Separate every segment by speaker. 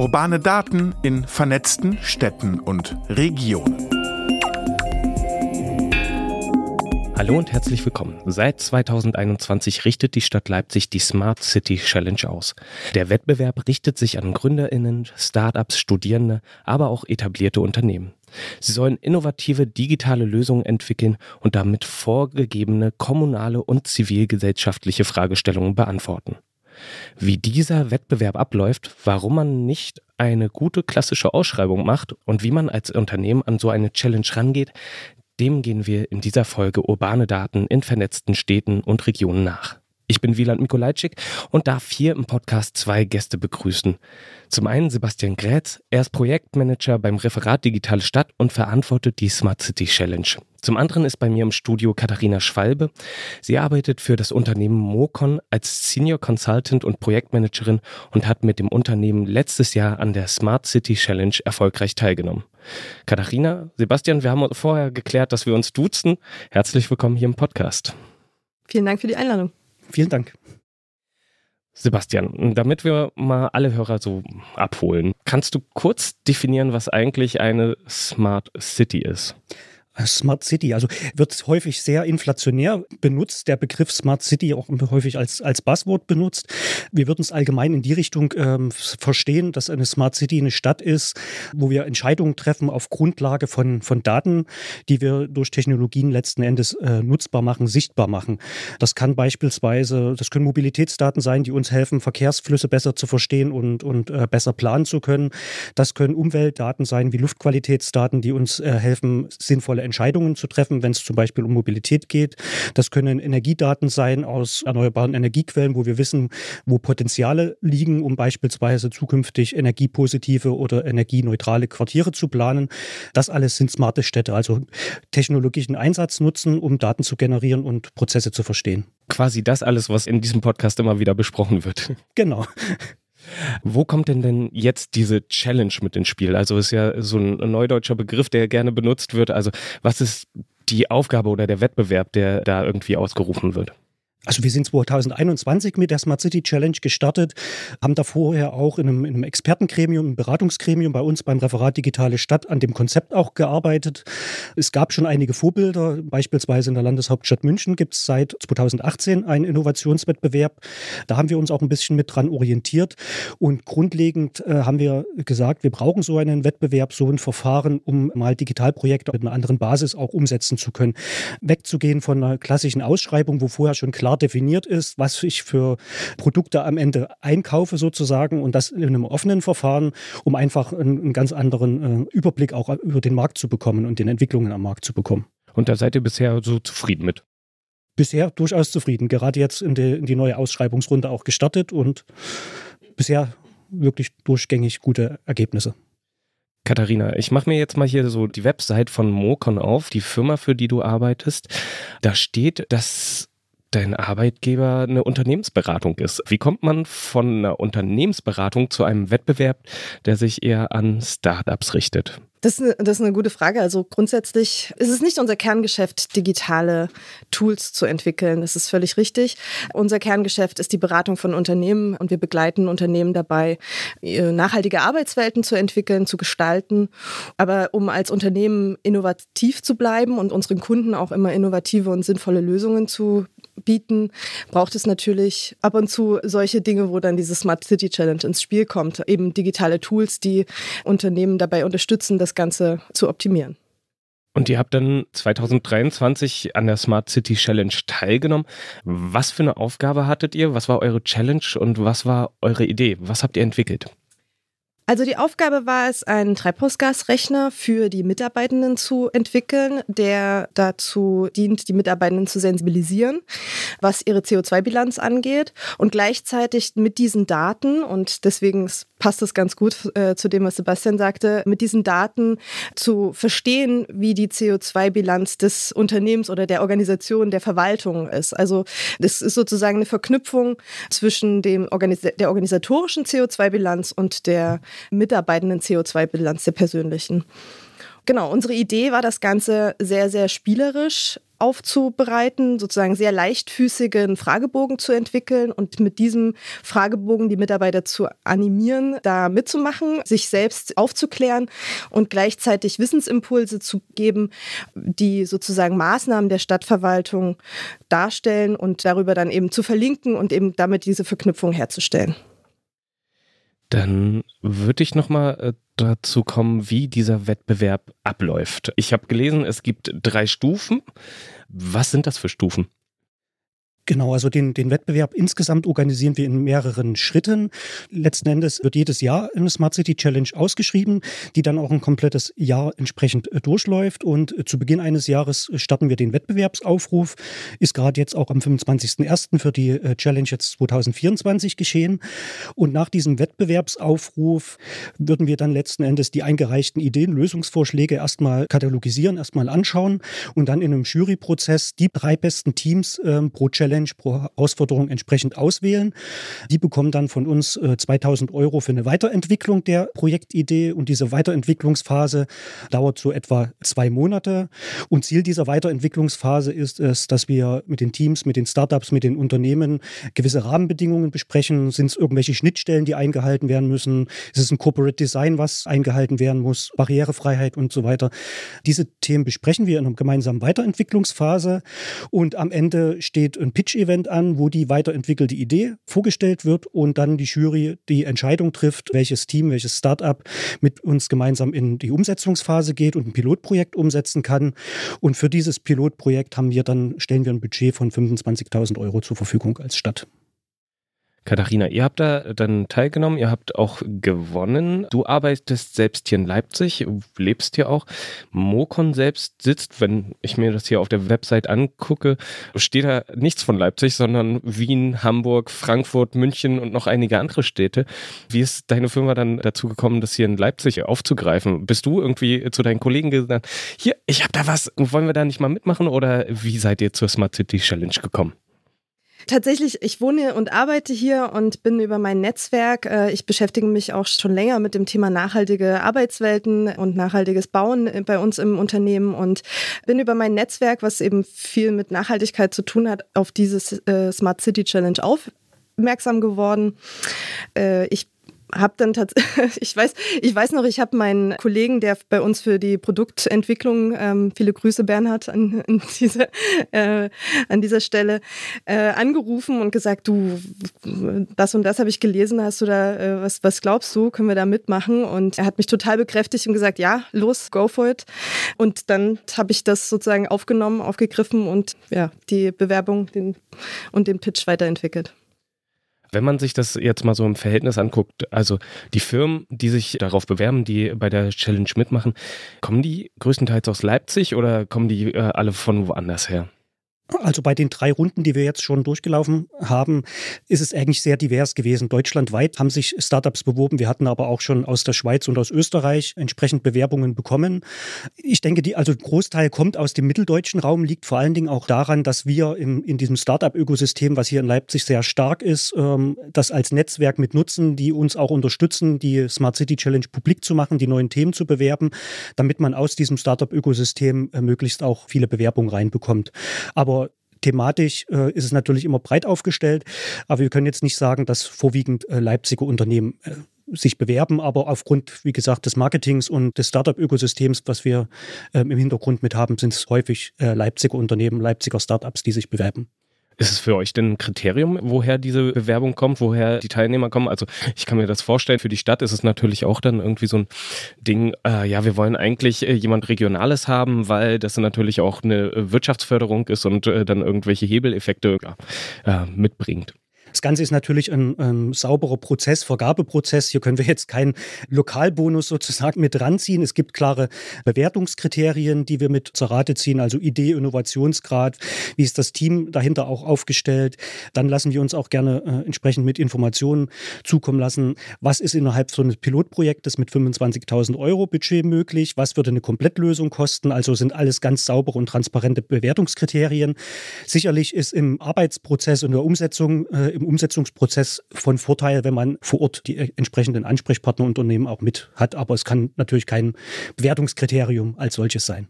Speaker 1: Urbane Daten in vernetzten Städten und Regionen.
Speaker 2: Hallo und herzlich willkommen. Seit 2021 richtet die Stadt Leipzig die Smart City Challenge aus. Der Wettbewerb richtet sich an Gründerinnen, Startups, Studierende, aber auch etablierte Unternehmen. Sie sollen innovative digitale Lösungen entwickeln und damit vorgegebene kommunale und zivilgesellschaftliche Fragestellungen beantworten. Wie dieser Wettbewerb abläuft, warum man nicht eine gute klassische Ausschreibung macht und wie man als Unternehmen an so eine Challenge rangeht, dem gehen wir in dieser Folge urbane Daten in vernetzten Städten und Regionen nach. Ich bin Wieland Mikolajczyk und darf hier im Podcast zwei Gäste begrüßen. Zum einen Sebastian Grätz, er ist Projektmanager beim Referat Digitale Stadt und verantwortet die Smart City Challenge. Zum anderen ist bei mir im Studio Katharina Schwalbe. Sie arbeitet für das Unternehmen Mocon als Senior Consultant und Projektmanagerin und hat mit dem Unternehmen letztes Jahr an der Smart City Challenge erfolgreich teilgenommen. Katharina, Sebastian, wir haben vorher geklärt, dass wir uns duzen. Herzlich willkommen hier im Podcast.
Speaker 3: Vielen Dank für die Einladung.
Speaker 4: Vielen Dank.
Speaker 2: Sebastian, damit wir mal alle Hörer so abholen, kannst du kurz definieren, was eigentlich eine Smart City ist?
Speaker 4: Smart City, also wird häufig sehr inflationär benutzt, der Begriff Smart City auch häufig als, als Buzzword benutzt. Wir würden es allgemein in die Richtung ähm, verstehen, dass eine Smart City eine Stadt ist, wo wir Entscheidungen treffen auf Grundlage von, von Daten, die wir durch Technologien letzten Endes äh, nutzbar machen, sichtbar machen. Das kann beispielsweise, das können Mobilitätsdaten sein, die uns helfen, Verkehrsflüsse besser zu verstehen und, und äh, besser planen zu können. Das können Umweltdaten sein, wie Luftqualitätsdaten, die uns äh, helfen, sinnvolle Entscheidungen zu treffen, wenn es zum Beispiel um Mobilität geht. Das können Energiedaten sein aus erneuerbaren Energiequellen, wo wir wissen, wo Potenziale liegen, um beispielsweise zukünftig energiepositive oder energieneutrale Quartiere zu planen. Das alles sind smarte Städte, also technologischen Einsatz nutzen, um Daten zu generieren und Prozesse zu verstehen.
Speaker 2: Quasi das alles, was in diesem Podcast immer wieder besprochen wird.
Speaker 4: Genau.
Speaker 2: Wo kommt denn denn jetzt diese Challenge mit ins Spiel? Also ist ja so ein neudeutscher Begriff, der gerne benutzt wird. Also was ist die Aufgabe oder der Wettbewerb, der da irgendwie ausgerufen wird?
Speaker 4: Also wir sind 2021 mit der Smart City Challenge gestartet, haben da vorher auch in einem, in einem Expertengremium, einem Beratungsgremium bei uns beim Referat Digitale Stadt an dem Konzept auch gearbeitet. Es gab schon einige Vorbilder, beispielsweise in der Landeshauptstadt München gibt es seit 2018 einen Innovationswettbewerb. Da haben wir uns auch ein bisschen mit dran orientiert und grundlegend äh, haben wir gesagt, wir brauchen so einen Wettbewerb, so ein Verfahren, um mal Digitalprojekte mit einer anderen Basis auch umsetzen zu können. Wegzugehen von einer klassischen Ausschreibung, wo vorher schon klar klar definiert ist, was ich für Produkte am Ende einkaufe sozusagen und das in einem offenen Verfahren, um einfach einen, einen ganz anderen äh, Überblick auch über den Markt zu bekommen und den Entwicklungen am Markt zu bekommen.
Speaker 2: Und da seid ihr bisher so zufrieden mit?
Speaker 4: Bisher durchaus zufrieden. Gerade jetzt in die, in die neue Ausschreibungsrunde auch gestartet und bisher wirklich durchgängig gute Ergebnisse.
Speaker 2: Katharina, ich mache mir jetzt mal hier so die Website von Mocon auf, die Firma, für die du arbeitest. Da steht, dass dein Arbeitgeber eine Unternehmensberatung ist. Wie kommt man von einer Unternehmensberatung zu einem Wettbewerb, der sich eher an Startups richtet?
Speaker 3: Das ist, eine, das ist eine gute Frage. Also grundsätzlich ist es nicht unser Kerngeschäft, digitale Tools zu entwickeln. Das ist völlig richtig. Unser Kerngeschäft ist die Beratung von Unternehmen und wir begleiten Unternehmen dabei, nachhaltige Arbeitswelten zu entwickeln, zu gestalten. Aber um als Unternehmen innovativ zu bleiben und unseren Kunden auch immer innovative und sinnvolle Lösungen zu bieten, braucht es natürlich ab und zu solche Dinge, wo dann diese Smart City Challenge ins Spiel kommt. Eben digitale Tools, die Unternehmen dabei unterstützen, das Ganze zu optimieren.
Speaker 2: Und ihr habt dann 2023 an der Smart City Challenge teilgenommen. Was für eine Aufgabe hattet ihr? Was war eure Challenge und was war eure Idee? Was habt ihr entwickelt?
Speaker 3: Also die Aufgabe war es, einen Treibhausgasrechner für die Mitarbeitenden zu entwickeln, der dazu dient, die Mitarbeitenden zu sensibilisieren, was ihre CO2-Bilanz angeht und gleichzeitig mit diesen Daten und deswegen passt das ganz gut äh, zu dem, was Sebastian sagte, mit diesen Daten zu verstehen, wie die CO2-Bilanz des Unternehmens oder der Organisation, der Verwaltung ist. Also das ist sozusagen eine Verknüpfung zwischen dem Organis der organisatorischen CO2-Bilanz und der Mitarbeitenden CO2-Bilanz der persönlichen. Genau, unsere Idee war das Ganze sehr, sehr spielerisch aufzubereiten, sozusagen sehr leichtfüßigen Fragebogen zu entwickeln und mit diesem Fragebogen die Mitarbeiter zu animieren, da mitzumachen, sich selbst aufzuklären und gleichzeitig Wissensimpulse zu geben, die sozusagen Maßnahmen der Stadtverwaltung darstellen und darüber dann eben zu verlinken und eben damit diese Verknüpfung herzustellen.
Speaker 2: Dann würde ich nochmal äh, dazu kommen, wie dieser Wettbewerb abläuft. Ich habe gelesen, es gibt drei Stufen. Was sind das für Stufen?
Speaker 4: Genau, also den, den Wettbewerb insgesamt organisieren wir in mehreren Schritten. Letzten Endes wird jedes Jahr eine Smart City Challenge ausgeschrieben, die dann auch ein komplettes Jahr entsprechend äh, durchläuft. Und äh, zu Beginn eines Jahres starten wir den Wettbewerbsaufruf. Ist gerade jetzt auch am 25.01. für die äh, Challenge jetzt 2024 geschehen. Und nach diesem Wettbewerbsaufruf würden wir dann letzten Endes die eingereichten Ideen, Lösungsvorschläge erstmal katalogisieren, erstmal anschauen und dann in einem Juryprozess die drei besten Teams äh, pro Challenge Challenge pro Herausforderung entsprechend auswählen. Die bekommen dann von uns 2000 äh, Euro für eine Weiterentwicklung der Projektidee und diese Weiterentwicklungsphase dauert so etwa zwei Monate. Und Ziel dieser Weiterentwicklungsphase ist es, dass wir mit den Teams, mit den Startups, mit den Unternehmen gewisse Rahmenbedingungen besprechen. Sind es irgendwelche Schnittstellen, die eingehalten werden müssen? Ist es ein Corporate Design, was eingehalten werden muss? Barrierefreiheit und so weiter. Diese Themen besprechen wir in einer gemeinsamen Weiterentwicklungsphase und am Ende steht ein Pitch-Event an, wo die weiterentwickelte Idee vorgestellt wird und dann die Jury die Entscheidung trifft, welches Team, welches Startup mit uns gemeinsam in die Umsetzungsphase geht und ein Pilotprojekt umsetzen kann. Und für dieses Pilotprojekt haben wir dann, stellen wir ein Budget von 25.000 Euro zur Verfügung als Stadt.
Speaker 2: Katharina, ihr habt da dann teilgenommen, ihr habt auch gewonnen. Du arbeitest selbst hier in Leipzig, lebst hier auch. Mokon selbst sitzt, wenn ich mir das hier auf der Website angucke, steht da nichts von Leipzig, sondern Wien, Hamburg, Frankfurt, München und noch einige andere Städte. Wie ist deine Firma dann dazu gekommen, das hier in Leipzig aufzugreifen? Bist du irgendwie zu deinen Kollegen gesagt, hier, ich habe da was, wollen wir da nicht mal mitmachen oder wie seid ihr zur Smart City Challenge gekommen?
Speaker 3: Tatsächlich, ich wohne und arbeite hier und bin über mein Netzwerk. Äh, ich beschäftige mich auch schon länger mit dem Thema nachhaltige Arbeitswelten und nachhaltiges Bauen bei uns im Unternehmen und bin über mein Netzwerk, was eben viel mit Nachhaltigkeit zu tun hat, auf dieses äh, Smart City Challenge aufmerksam geworden. Äh, ich habe dann tatsächlich, ich weiß, ich weiß noch, ich habe meinen Kollegen, der bei uns für die Produktentwicklung, ähm, viele Grüße Bernhard an, an, diese, äh, an dieser Stelle, äh, angerufen und gesagt, du, das und das habe ich gelesen, hast du da, äh, was, was glaubst du, können wir da mitmachen? Und er hat mich total bekräftigt und gesagt, ja, los, go for it. Und dann habe ich das sozusagen aufgenommen, aufgegriffen und ja, die Bewerbung den, und den Pitch weiterentwickelt.
Speaker 2: Wenn man sich das jetzt mal so im Verhältnis anguckt, also die Firmen, die sich darauf bewerben, die bei der Challenge mitmachen, kommen die größtenteils aus Leipzig oder kommen die äh, alle von woanders her?
Speaker 4: Also bei den drei Runden, die wir jetzt schon durchgelaufen haben, ist es eigentlich sehr divers gewesen. Deutschlandweit haben sich Startups beworben. Wir hatten aber auch schon aus der Schweiz und aus Österreich entsprechend Bewerbungen bekommen. Ich denke, die, also Großteil kommt aus dem mitteldeutschen Raum, liegt vor allen Dingen auch daran, dass wir im, in diesem Startup-Ökosystem, was hier in Leipzig sehr stark ist, ähm, das als Netzwerk mit nutzen, die uns auch unterstützen, die Smart City Challenge publik zu machen, die neuen Themen zu bewerben, damit man aus diesem Startup-Ökosystem äh, möglichst auch viele Bewerbungen reinbekommt. Aber Thematisch äh, ist es natürlich immer breit aufgestellt, aber wir können jetzt nicht sagen, dass vorwiegend äh, Leipziger Unternehmen äh, sich bewerben, aber aufgrund, wie gesagt, des Marketings und des Startup-Ökosystems, was wir ähm, im Hintergrund mit haben, sind es häufig äh, Leipziger Unternehmen, Leipziger Startups, die sich bewerben.
Speaker 2: Ist es für euch denn ein Kriterium, woher diese Bewerbung kommt, woher die Teilnehmer kommen? Also ich kann mir das vorstellen, für die Stadt ist es natürlich auch dann irgendwie so ein Ding, äh, ja, wir wollen eigentlich äh, jemand Regionales haben, weil das natürlich auch eine Wirtschaftsförderung ist und äh, dann irgendwelche Hebeleffekte ja, äh, mitbringt.
Speaker 4: Das Ganze ist natürlich ein, ein sauberer Prozess, Vergabeprozess. Hier können wir jetzt keinen Lokalbonus sozusagen mit ranziehen. Es gibt klare Bewertungskriterien, die wir mit zur Rate ziehen, also Idee, Innovationsgrad, wie ist das Team dahinter auch aufgestellt. Dann lassen wir uns auch gerne äh, entsprechend mit Informationen zukommen lassen. Was ist innerhalb so eines Pilotprojektes mit 25.000 Euro Budget möglich? Was würde eine Komplettlösung kosten? Also sind alles ganz saubere und transparente Bewertungskriterien. Sicherlich ist im Arbeitsprozess und der Umsetzung äh, im Umsetzungsprozess von Vorteil, wenn man vor Ort die entsprechenden Ansprechpartnerunternehmen auch mit hat. Aber es kann natürlich kein Bewertungskriterium als solches sein.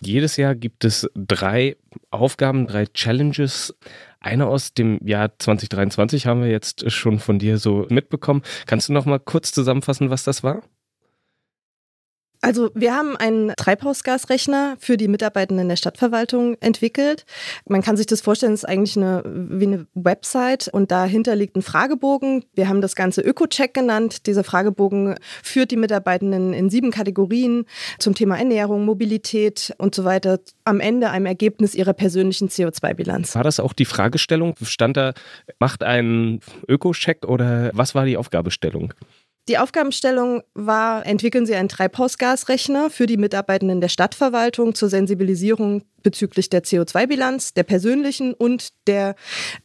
Speaker 2: Jedes Jahr gibt es drei Aufgaben, drei Challenges. Eine aus dem Jahr 2023 haben wir jetzt schon von dir so mitbekommen. Kannst du noch mal kurz zusammenfassen, was das war?
Speaker 3: Also wir haben einen Treibhausgasrechner für die Mitarbeitenden der Stadtverwaltung entwickelt. Man kann sich das vorstellen, es ist eigentlich eine, wie eine Website und dahinter liegt ein Fragebogen. Wir haben das Ganze Öko-Check genannt. Dieser Fragebogen führt die Mitarbeitenden in sieben Kategorien zum Thema Ernährung, Mobilität und so weiter am Ende einem Ergebnis ihrer persönlichen CO2-Bilanz.
Speaker 2: War das auch die Fragestellung? Stand da, macht einen Öko-Check oder was war die Aufgabestellung?
Speaker 3: Die Aufgabenstellung war, entwickeln Sie einen Treibhausgasrechner für die Mitarbeitenden der Stadtverwaltung zur Sensibilisierung bezüglich der CO2-Bilanz, der persönlichen und der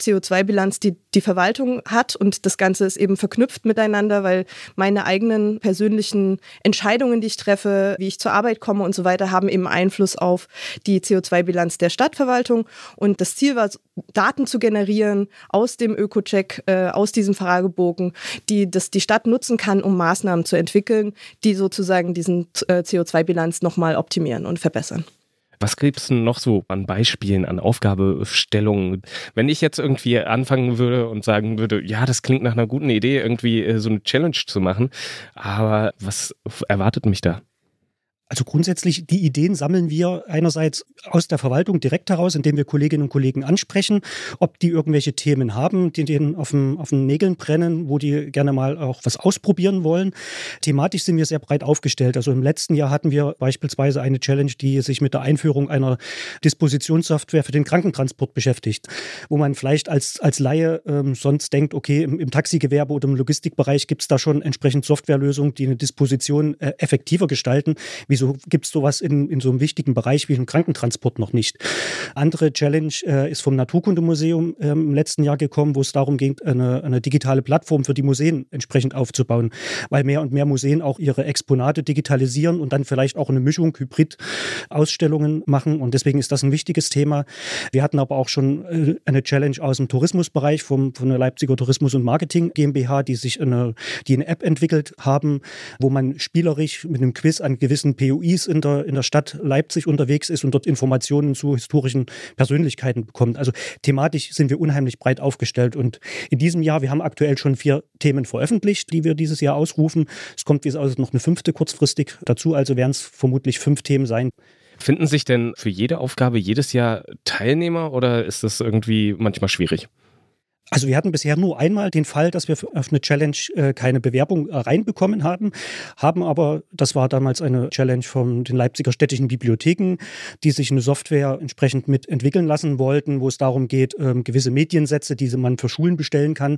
Speaker 3: CO2-Bilanz, die die Verwaltung hat. Und das Ganze ist eben verknüpft miteinander, weil meine eigenen persönlichen Entscheidungen, die ich treffe, wie ich zur Arbeit komme und so weiter, haben eben Einfluss auf die CO2-Bilanz der Stadtverwaltung. Und das Ziel war, Daten zu generieren aus dem Öko-Check, äh, aus diesem Fragebogen, die das die Stadt nutzen kann, um Maßnahmen zu entwickeln, die sozusagen diesen äh, CO2-Bilanz nochmal optimieren und verbessern.
Speaker 2: Was gibt es noch so an Beispielen, an Aufgabestellungen? Wenn ich jetzt irgendwie anfangen würde und sagen würde, ja, das klingt nach einer guten Idee, irgendwie äh, so eine Challenge zu machen, aber was erwartet mich da?
Speaker 4: Also grundsätzlich, die Ideen sammeln wir einerseits aus der Verwaltung direkt heraus, indem wir Kolleginnen und Kollegen ansprechen, ob die irgendwelche Themen haben, die denen auf, dem, auf den Nägeln brennen, wo die gerne mal auch was ausprobieren wollen. Thematisch sind wir sehr breit aufgestellt. Also im letzten Jahr hatten wir beispielsweise eine Challenge, die sich mit der Einführung einer Dispositionssoftware für den Krankentransport beschäftigt, wo man vielleicht als, als Laie ähm, sonst denkt, okay, im, im Taxigewerbe oder im Logistikbereich gibt es da schon entsprechend Softwarelösungen, die eine Disposition äh, effektiver gestalten. Wie Wieso gibt es sowas in, in so einem wichtigen Bereich wie im Krankentransport noch nicht? Andere Challenge äh, ist vom Naturkundemuseum äh, im letzten Jahr gekommen, wo es darum ging, eine, eine digitale Plattform für die Museen entsprechend aufzubauen, weil mehr und mehr Museen auch ihre Exponate digitalisieren und dann vielleicht auch eine Mischung, Hybrid-Ausstellungen machen. Und deswegen ist das ein wichtiges Thema. Wir hatten aber auch schon äh, eine Challenge aus dem Tourismusbereich vom, von der Leipziger Tourismus und Marketing GmbH, die sich eine, die eine App entwickelt haben, wo man spielerisch mit einem Quiz an gewissen PO POIs in der, in der Stadt Leipzig unterwegs ist und dort Informationen zu historischen Persönlichkeiten bekommt. Also thematisch sind wir unheimlich breit aufgestellt. Und in diesem Jahr, wir haben aktuell schon vier Themen veröffentlicht, die wir dieses Jahr ausrufen. Es kommt, wie es aussieht, noch eine fünfte kurzfristig dazu. Also werden es vermutlich fünf Themen sein.
Speaker 2: Finden sich denn für jede Aufgabe jedes Jahr Teilnehmer oder ist das irgendwie manchmal schwierig?
Speaker 4: Also wir hatten bisher nur einmal den Fall, dass wir auf eine Challenge äh, keine Bewerbung äh, reinbekommen haben, haben aber, das war damals eine Challenge von den Leipziger städtischen Bibliotheken, die sich eine Software entsprechend mit entwickeln lassen wollten, wo es darum geht, ähm, gewisse Mediensätze, die man für Schulen bestellen kann,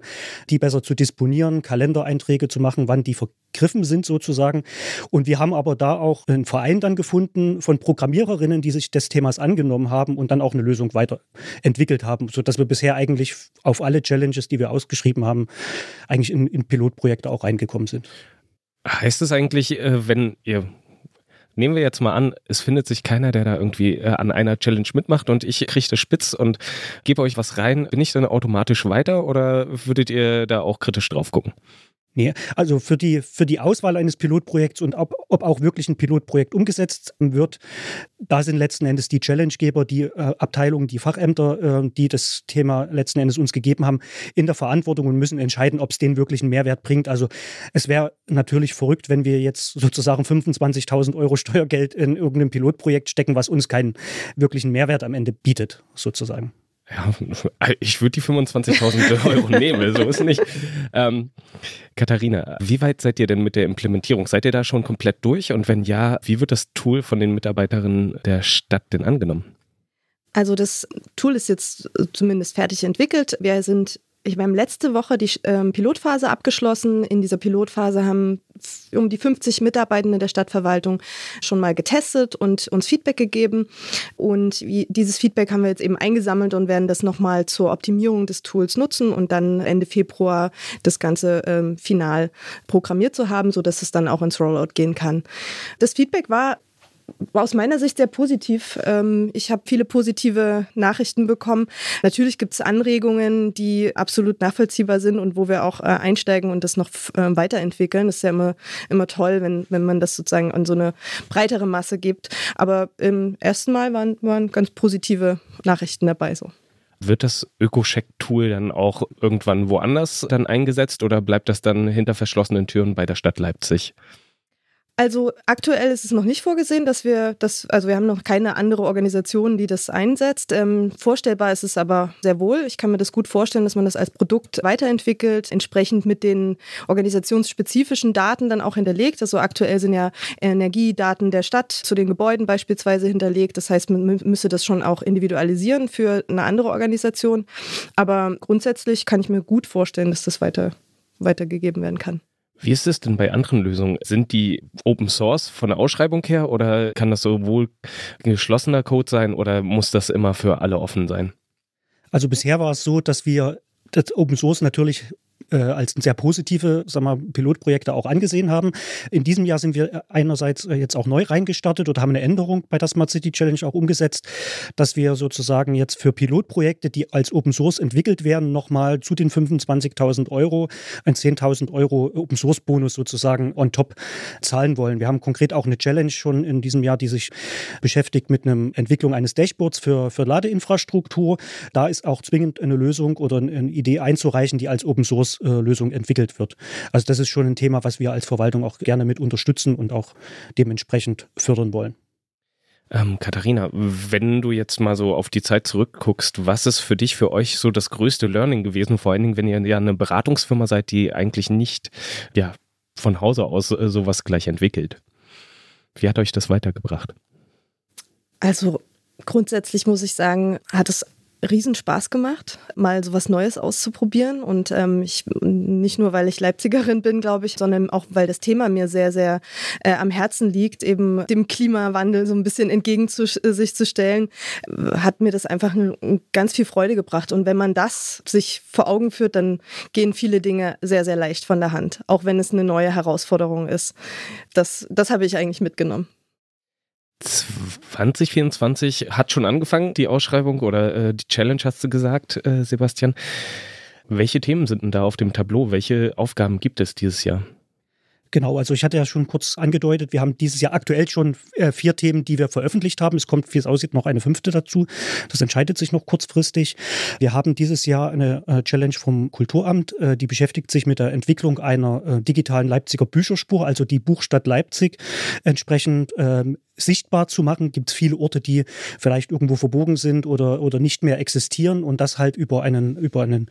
Speaker 4: die besser zu disponieren, Kalendereinträge zu machen, wann die vergriffen sind sozusagen. Und wir haben aber da auch einen Verein dann gefunden von Programmiererinnen, die sich des Themas angenommen haben und dann auch eine Lösung weiterentwickelt haben, sodass wir bisher eigentlich auf alle Challenges, die wir ausgeschrieben haben, eigentlich in, in Pilotprojekte auch reingekommen sind.
Speaker 2: Heißt es eigentlich, äh, wenn ihr Nehmen wir jetzt mal an, es findet sich keiner, der da irgendwie äh, an einer Challenge mitmacht und ich kriege das spitz und gebe euch was rein. Bin ich dann automatisch weiter oder würdet ihr da auch kritisch drauf gucken?
Speaker 4: Nee, also für die, für die Auswahl eines Pilotprojekts und ob, ob auch wirklich ein Pilotprojekt umgesetzt wird, da sind letzten Endes die Challengegeber, die äh, Abteilungen, die Fachämter, äh, die das Thema letzten Endes uns gegeben haben, in der Verantwortung und müssen entscheiden, ob es denen wirklich einen Mehrwert bringt. Also es wäre natürlich verrückt, wenn wir jetzt sozusagen 25.000 Euro Steuergeld in irgendein Pilotprojekt stecken, was uns keinen wirklichen Mehrwert am Ende bietet, sozusagen.
Speaker 2: Ja, ich würde die 25.000 Euro nehmen, so ist nicht. Ähm, Katharina, wie weit seid ihr denn mit der Implementierung? Seid ihr da schon komplett durch? Und wenn ja, wie wird das Tool von den Mitarbeiterinnen der Stadt denn angenommen?
Speaker 3: Also das Tool ist jetzt zumindest fertig entwickelt. Wir sind ich habe letzte Woche die ähm, Pilotphase abgeschlossen. In dieser Pilotphase haben um die 50 Mitarbeitende der Stadtverwaltung schon mal getestet und uns Feedback gegeben. Und dieses Feedback haben wir jetzt eben eingesammelt und werden das nochmal zur Optimierung des Tools nutzen und dann Ende Februar das Ganze ähm, final programmiert zu haben, sodass es dann auch ins Rollout gehen kann. Das Feedback war aus meiner Sicht sehr positiv. Ähm, ich habe viele positive Nachrichten bekommen. Natürlich gibt es Anregungen, die absolut nachvollziehbar sind und wo wir auch äh, einsteigen und das noch äh, weiterentwickeln. Das ist ja immer, immer toll, wenn, wenn man das sozusagen an so eine breitere Masse gibt. Aber im ersten Mal waren, waren ganz positive Nachrichten dabei so.
Speaker 2: Wird das Ökocheck-Tool dann auch irgendwann woanders dann eingesetzt oder bleibt das dann hinter verschlossenen Türen bei der Stadt Leipzig?
Speaker 3: Also aktuell ist es noch nicht vorgesehen, dass wir das, also wir haben noch keine andere Organisation, die das einsetzt. Ähm, vorstellbar ist es aber sehr wohl. Ich kann mir das gut vorstellen, dass man das als Produkt weiterentwickelt, entsprechend mit den organisationsspezifischen Daten dann auch hinterlegt. Also aktuell sind ja Energiedaten der Stadt zu den Gebäuden beispielsweise hinterlegt. Das heißt, man müsste das schon auch individualisieren für eine andere Organisation. Aber grundsätzlich kann ich mir gut vorstellen, dass das weiter, weitergegeben werden kann.
Speaker 2: Wie ist es denn bei anderen Lösungen? Sind die Open Source von der Ausschreibung her oder kann das sowohl geschlossener Code sein oder muss das immer für alle offen sein?
Speaker 4: Also bisher war es so, dass wir das Open Source natürlich äh, als sehr positive sag mal, Pilotprojekte auch angesehen haben. In diesem Jahr sind wir einerseits äh, jetzt auch neu reingestartet oder haben eine Änderung bei der Smart City Challenge auch umgesetzt, dass wir sozusagen jetzt für Pilotprojekte, die als Open Source entwickelt werden, nochmal zu den 25.000 Euro ein 10.000 Euro Open Source Bonus sozusagen on top zahlen wollen. Wir haben konkret auch eine Challenge schon in diesem Jahr, die sich beschäftigt mit einer Entwicklung eines Dashboards für, für Ladeinfrastruktur. Da ist auch zwingend eine Lösung oder eine Idee einzureichen, die als Open Source Lösung entwickelt wird. Also das ist schon ein Thema, was wir als Verwaltung auch gerne mit unterstützen und auch dementsprechend fördern wollen.
Speaker 2: Ähm, Katharina, wenn du jetzt mal so auf die Zeit zurückguckst, was ist für dich, für euch so das größte Learning gewesen? Vor allen Dingen, wenn ihr ja eine Beratungsfirma seid, die eigentlich nicht ja, von Hause aus äh, sowas gleich entwickelt. Wie hat euch das weitergebracht?
Speaker 3: Also grundsätzlich muss ich sagen, hat es Riesenspaß gemacht, mal so was Neues auszuprobieren. Und ähm, ich, nicht nur, weil ich Leipzigerin bin, glaube ich, sondern auch, weil das Thema mir sehr, sehr äh, am Herzen liegt, eben dem Klimawandel so ein bisschen entgegen zu, sich zu stellen, hat mir das einfach ein, ganz viel Freude gebracht. Und wenn man das sich vor Augen führt, dann gehen viele Dinge sehr, sehr leicht von der Hand, auch wenn es eine neue Herausforderung ist. Das, das habe ich eigentlich mitgenommen.
Speaker 2: 2024 hat schon angefangen, die Ausschreibung oder äh, die Challenge, hast du gesagt, äh, Sebastian. Welche Themen sind denn da auf dem Tableau? Welche Aufgaben gibt es dieses Jahr?
Speaker 4: Genau, also ich hatte ja schon kurz angedeutet, wir haben dieses Jahr aktuell schon äh, vier Themen, die wir veröffentlicht haben. Es kommt, wie es aussieht, noch eine fünfte dazu. Das entscheidet sich noch kurzfristig. Wir haben dieses Jahr eine äh, Challenge vom Kulturamt, äh, die beschäftigt sich mit der Entwicklung einer digitalen Leipziger Bücherspur, also die Buchstadt Leipzig entsprechend ähm, sichtbar zu machen. Gibt es viele Orte, die vielleicht irgendwo verbogen sind oder, oder nicht mehr existieren und das halt über einen, über einen,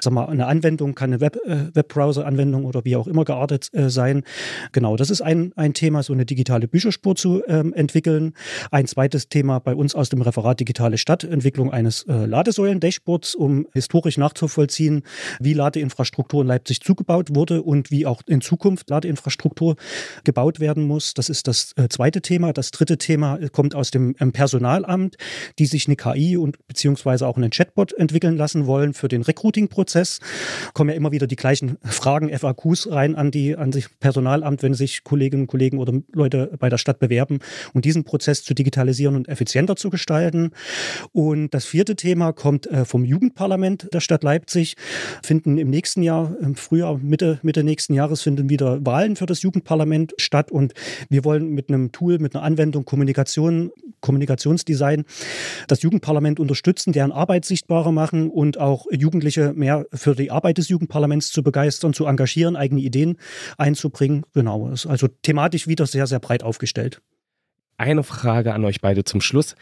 Speaker 4: sag mal, eine Anwendung, kann eine Web, äh, Webbrowser-Anwendung oder wie auch immer geartet äh, sein. Genau, das ist ein, ein Thema, so eine digitale Bücherspur zu ähm, entwickeln. Ein zweites Thema bei uns aus dem Referat Digitale Stadt, Entwicklung eines äh, Ladesäulen-Dashboards, um historisch nachzuvollziehen, wie Ladeinfrastruktur in Leipzig zugebaut wurde und wie auch in Zukunft Ladeinfrastruktur gebaut werden muss. Das ist das äh, zweite Thema. Das dritte Thema kommt aus dem ähm, Personalamt, die sich eine KI und beziehungsweise auch einen Chatbot entwickeln lassen wollen für den Recruiting-Prozess. Kommen ja immer wieder die gleichen Fragen, FAQs rein an die an sich Personalamt, wenn sich Kolleginnen und Kollegen oder Leute bei der Stadt bewerben und diesen Prozess zu digitalisieren und effizienter zu gestalten. Und das vierte Thema kommt äh, vom Jugendparlament der Stadt Leipzig. Finden im nächsten Jahr, im Frühjahr, Mitte, Mitte nächsten Jahres finden wieder Wahlen für das Jugendparlament statt und wir wollen mit einem Tool, mit einer Anwendung, Kommunikation, Kommunikationsdesign, das Jugendparlament unterstützen, deren Arbeit sichtbarer machen und auch Jugendliche mehr für die Arbeit des Jugendparlaments zu begeistern, zu engagieren, eigene Ideen einzubringen. Genau, ist also thematisch wieder sehr, sehr breit aufgestellt.
Speaker 2: Eine Frage an euch beide zum Schluss.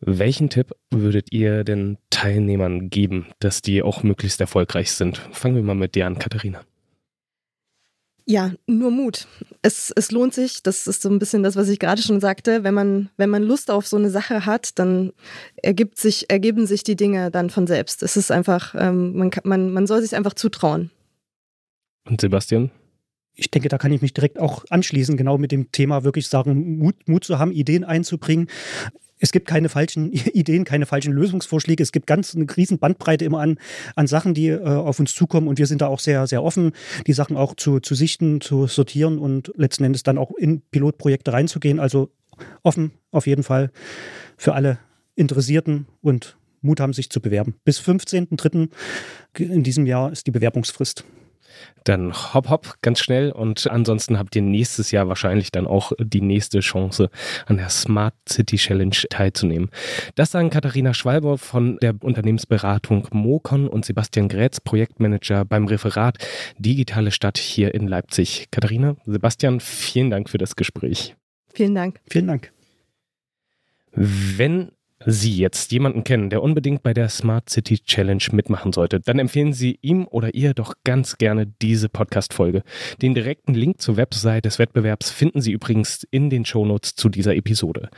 Speaker 2: Welchen Tipp würdet ihr den Teilnehmern geben, dass die auch möglichst erfolgreich sind? Fangen wir mal mit dir an, Katharina.
Speaker 3: Ja, nur Mut. Es, es lohnt sich. Das ist so ein bisschen das, was ich gerade schon sagte. Wenn man, wenn man Lust auf so eine Sache hat, dann ergibt sich, ergeben sich die Dinge dann von selbst. Es ist einfach, ähm, man, man, man soll sich einfach zutrauen.
Speaker 2: Und Sebastian?
Speaker 4: Ich denke, da kann ich mich direkt auch anschließen, genau mit dem Thema wirklich sagen, Mut, Mut zu haben, Ideen einzubringen es gibt keine falschen Ideen, keine falschen Lösungsvorschläge. Es gibt ganz eine riesen Bandbreite immer an, an Sachen, die äh, auf uns zukommen. Und wir sind da auch sehr, sehr offen, die Sachen auch zu, zu sichten, zu sortieren und letzten Endes dann auch in Pilotprojekte reinzugehen. Also offen auf jeden Fall für alle Interessierten und Mut haben, sich zu bewerben. Bis 15.03. in diesem Jahr ist die Bewerbungsfrist.
Speaker 2: Dann hopp, hopp, ganz schnell. Und ansonsten habt ihr nächstes Jahr wahrscheinlich dann auch die nächste Chance, an der Smart City Challenge teilzunehmen. Das sagen Katharina Schwalber von der Unternehmensberatung Mocon und Sebastian Grätz, Projektmanager beim Referat Digitale Stadt hier in Leipzig. Katharina, Sebastian, vielen Dank für das Gespräch.
Speaker 3: Vielen Dank.
Speaker 4: Vielen Dank.
Speaker 2: Wenn Sie jetzt jemanden kennen, der unbedingt bei der Smart City Challenge mitmachen sollte, dann empfehlen Sie ihm oder ihr doch ganz gerne diese Podcast-Folge. Den direkten Link zur Website des Wettbewerbs finden Sie übrigens in den Shownotes zu dieser Episode.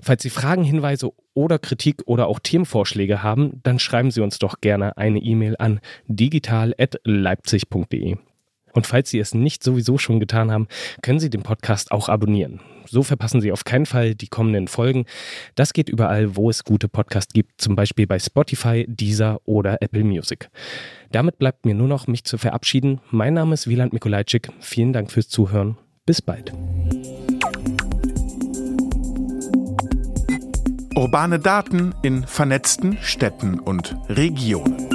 Speaker 2: Falls Sie Fragen, Hinweise oder Kritik oder auch Themenvorschläge haben, dann schreiben Sie uns doch gerne eine E-Mail an digital.leipzig.de. Und falls Sie es nicht sowieso schon getan haben, können Sie den Podcast auch abonnieren. So verpassen Sie auf keinen Fall die kommenden Folgen. Das geht überall, wo es gute Podcasts gibt, zum Beispiel bei Spotify, Deezer oder Apple Music. Damit bleibt mir nur noch, mich zu verabschieden. Mein Name ist Wieland Mikulajczyk. Vielen Dank fürs Zuhören. Bis bald.
Speaker 1: Urbane Daten in vernetzten Städten und Regionen.